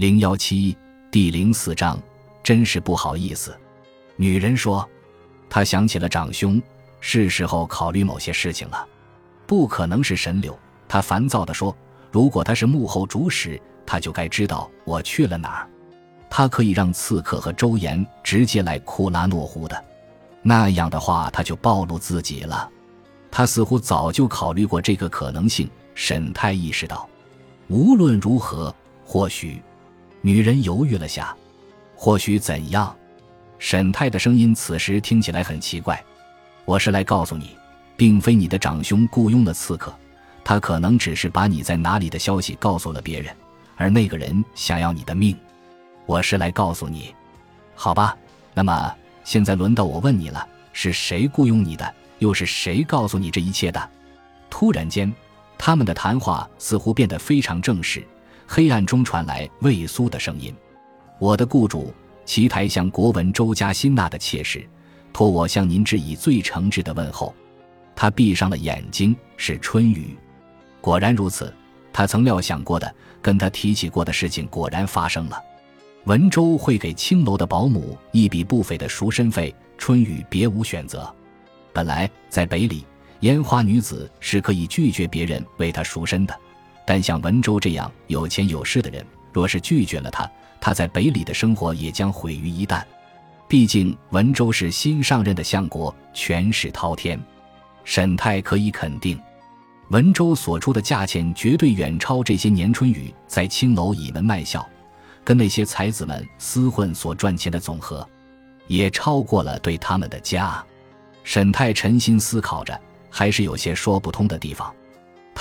零幺七第零四章，真是不好意思。女人说：“她想起了长兄，是时候考虑某些事情了。不可能是神柳。”她烦躁地说：“如果他是幕后主使，他就该知道我去了哪儿。他可以让刺客和周延直接来库拉诺湖的，那样的话他就暴露自己了。他似乎早就考虑过这个可能性。”沈太意识到，无论如何，或许。女人犹豫了下，或许怎样？沈太的声音此时听起来很奇怪。我是来告诉你，并非你的长兄雇佣了刺客，他可能只是把你在哪里的消息告诉了别人，而那个人想要你的命。我是来告诉你，好吧？那么现在轮到我问你了：是谁雇佣你的？又是谁告诉你这一切的？突然间，他们的谈话似乎变得非常正式。黑暗中传来魏苏的声音：“我的雇主，齐台向国文周家辛纳的妾室，托我向您致以最诚挚的问候。”他闭上了眼睛，是春雨。果然如此，他曾料想过的，跟他提起过的事情果然发生了。文州会给青楼的保姆一笔不菲的赎身费，春雨别无选择。本来在北里，烟花女子是可以拒绝别人为她赎身的。但像文州这样有钱有势的人，若是拒绝了他，他在北里的生活也将毁于一旦。毕竟文州是新上任的相国，权势滔天。沈泰可以肯定，文州所出的价钱绝对远超这些年春雨在青楼倚门卖笑，跟那些才子们厮混所赚钱的总和，也超过了对他们的家。沈泰沉心思考着，还是有些说不通的地方。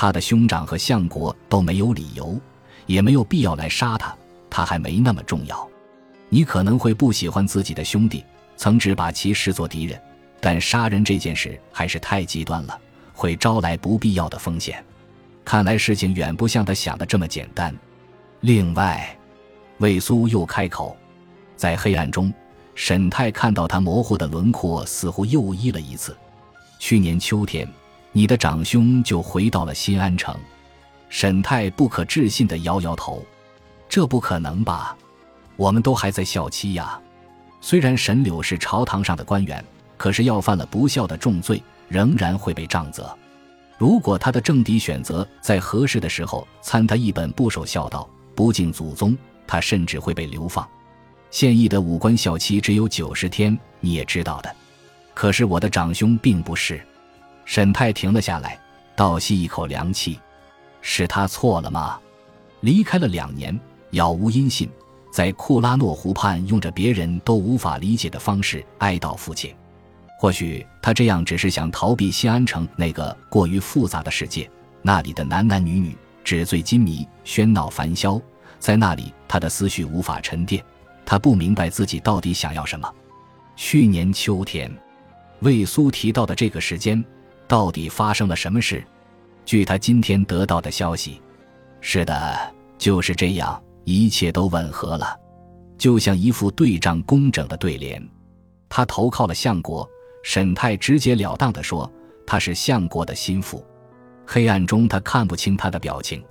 他的兄长和相国都没有理由，也没有必要来杀他，他还没那么重要。你可能会不喜欢自己的兄弟，曾只把其视作敌人，但杀人这件事还是太极端了，会招来不必要的风险。看来事情远不像他想的这么简单。另外，魏苏又开口，在黑暗中，沈泰看到他模糊的轮廓，似乎又一了一次。去年秋天。你的长兄就回到了新安城，沈泰不可置信地摇摇头：“这不可能吧？我们都还在校期呀。虽然沈柳是朝堂上的官员，可是要犯了不孝的重罪，仍然会被杖责。如果他的政敌选择在合适的时候参他一本，不守孝道，不敬祖宗，他甚至会被流放。现役的武官校期只有九十天，你也知道的。可是我的长兄并不是。”沈泰停了下来，倒吸一口凉气。是他错了吗？离开了两年，杳无音信，在库拉诺湖畔用着别人都无法理解的方式哀悼父亲。或许他这样只是想逃避西安城那个过于复杂的世界，那里的男男女女纸醉金迷，喧闹繁嚣，在那里他的思绪无法沉淀。他不明白自己到底想要什么。去年秋天，魏苏提到的这个时间。到底发生了什么事？据他今天得到的消息，是的，就是这样，一切都吻合了，就像一副对仗工整的对联。他投靠了相国，沈泰直截了当地说：“他是相国的心腹。”黑暗中，他看不清他的表情。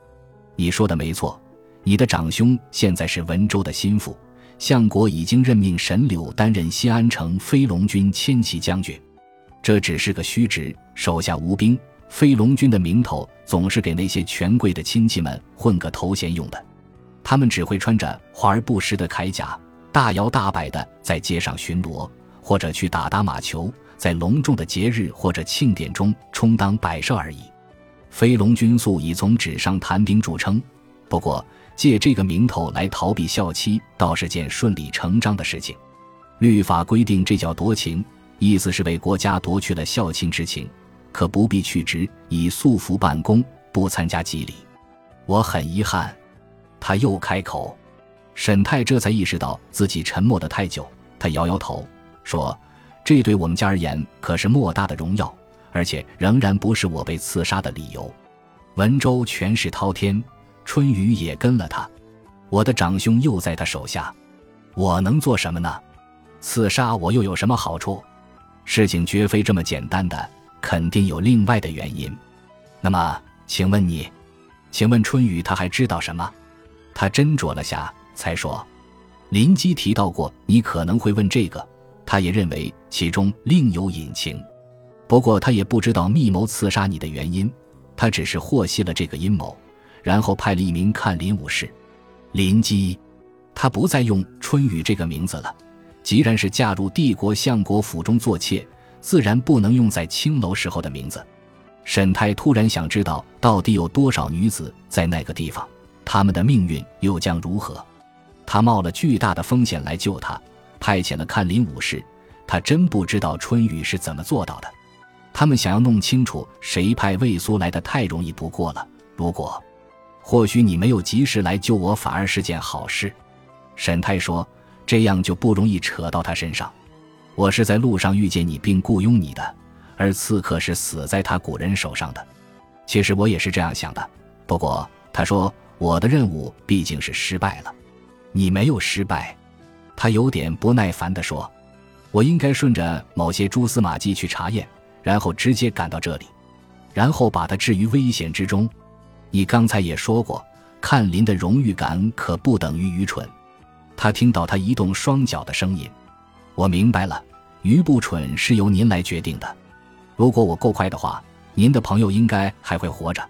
你说的没错，你的长兄现在是文州的心腹，相国已经任命沈柳担任西安城飞龙军千骑将军。这只是个虚职，手下无兵。飞龙军的名头总是给那些权贵的亲戚们混个头衔用的，他们只会穿着华而不实的铠甲，大摇大摆地在街上巡逻，或者去打打马球，在隆重的节日或者庆典中充当摆设而已。飞龙军素以从纸上谈兵著称，不过借这个名头来逃避校期，倒是件顺理成章的事情。律法规定，这叫夺情。意思是为国家夺去了孝亲之情，可不必去职，以素服办公，不参加祭礼。我很遗憾。他又开口，沈泰这才意识到自己沉默的太久。他摇摇头说：“这对我们家而言可是莫大的荣耀，而且仍然不是我被刺杀的理由。”文州权势滔天，春雨也跟了他。我的长兄又在他手下，我能做什么呢？刺杀我又有什么好处？事情绝非这么简单的，肯定有另外的原因。那么，请问你，请问春雨他还知道什么？他斟酌了下，才说。林基提到过，你可能会问这个，他也认为其中另有隐情。不过他也不知道密谋刺杀你的原因，他只是获悉了这个阴谋，然后派了一名看林武士。林基，他不再用春雨这个名字了。既然是嫁入帝国相国府中做妾，自然不能用在青楼时候的名字。沈太突然想知道，到底有多少女子在那个地方，她们的命运又将如何？他冒了巨大的风险来救她，派遣了看林武士。他真不知道春雨是怎么做到的。他们想要弄清楚谁派魏苏来的，太容易不过了。如果，或许你没有及时来救我，反而是件好事。沈太说：“这样就不容易扯到他身上。我是在路上遇见你并雇佣你的，而刺客是死在他古人手上的。其实我也是这样想的。不过，他说我的任务毕竟是失败了。”你没有失败，他有点不耐烦地说：“我应该顺着某些蛛丝马迹去查验，然后直接赶到这里，然后把他置于危险之中。你刚才也说过，看林的荣誉感可不等于愚蠢。”他听到他移动双脚的声音，我明白了，愚不蠢是由您来决定的。如果我够快的话，您的朋友应该还会活着。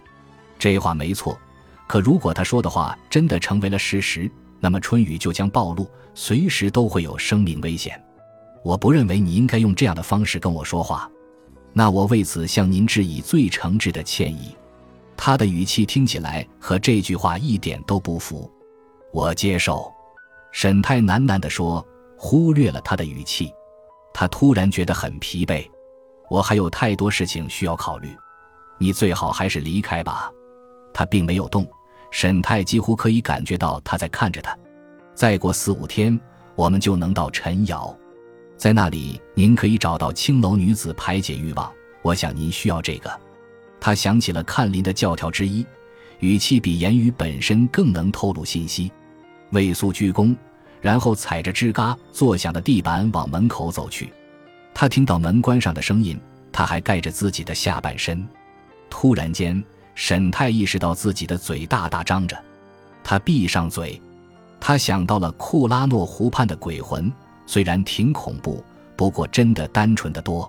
这话没错，可如果他说的话真的成为了事实，那么春雨就将暴露，随时都会有生命危险。我不认为你应该用这样的方式跟我说话。那我为此向您致以最诚挚的歉意。他的语气听起来和这句话一点都不符。我接受。沈太喃喃地说，忽略了他的语气。他突然觉得很疲惫。我还有太多事情需要考虑。你最好还是离开吧。他并没有动。沈太几乎可以感觉到他在看着他。再过四五天，我们就能到陈瑶，在那里您可以找到青楼女子排解欲望。我想您需要这个。他想起了看林的教条之一，语气比言语本身更能透露信息。魏素鞠躬，然后踩着吱嘎作响的地板往门口走去。他听到门关上的声音，他还盖着自己的下半身。突然间。沈太意识到自己的嘴大大张着，他闭上嘴，他想到了库拉诺湖畔的鬼魂，虽然挺恐怖，不过真的单纯的多。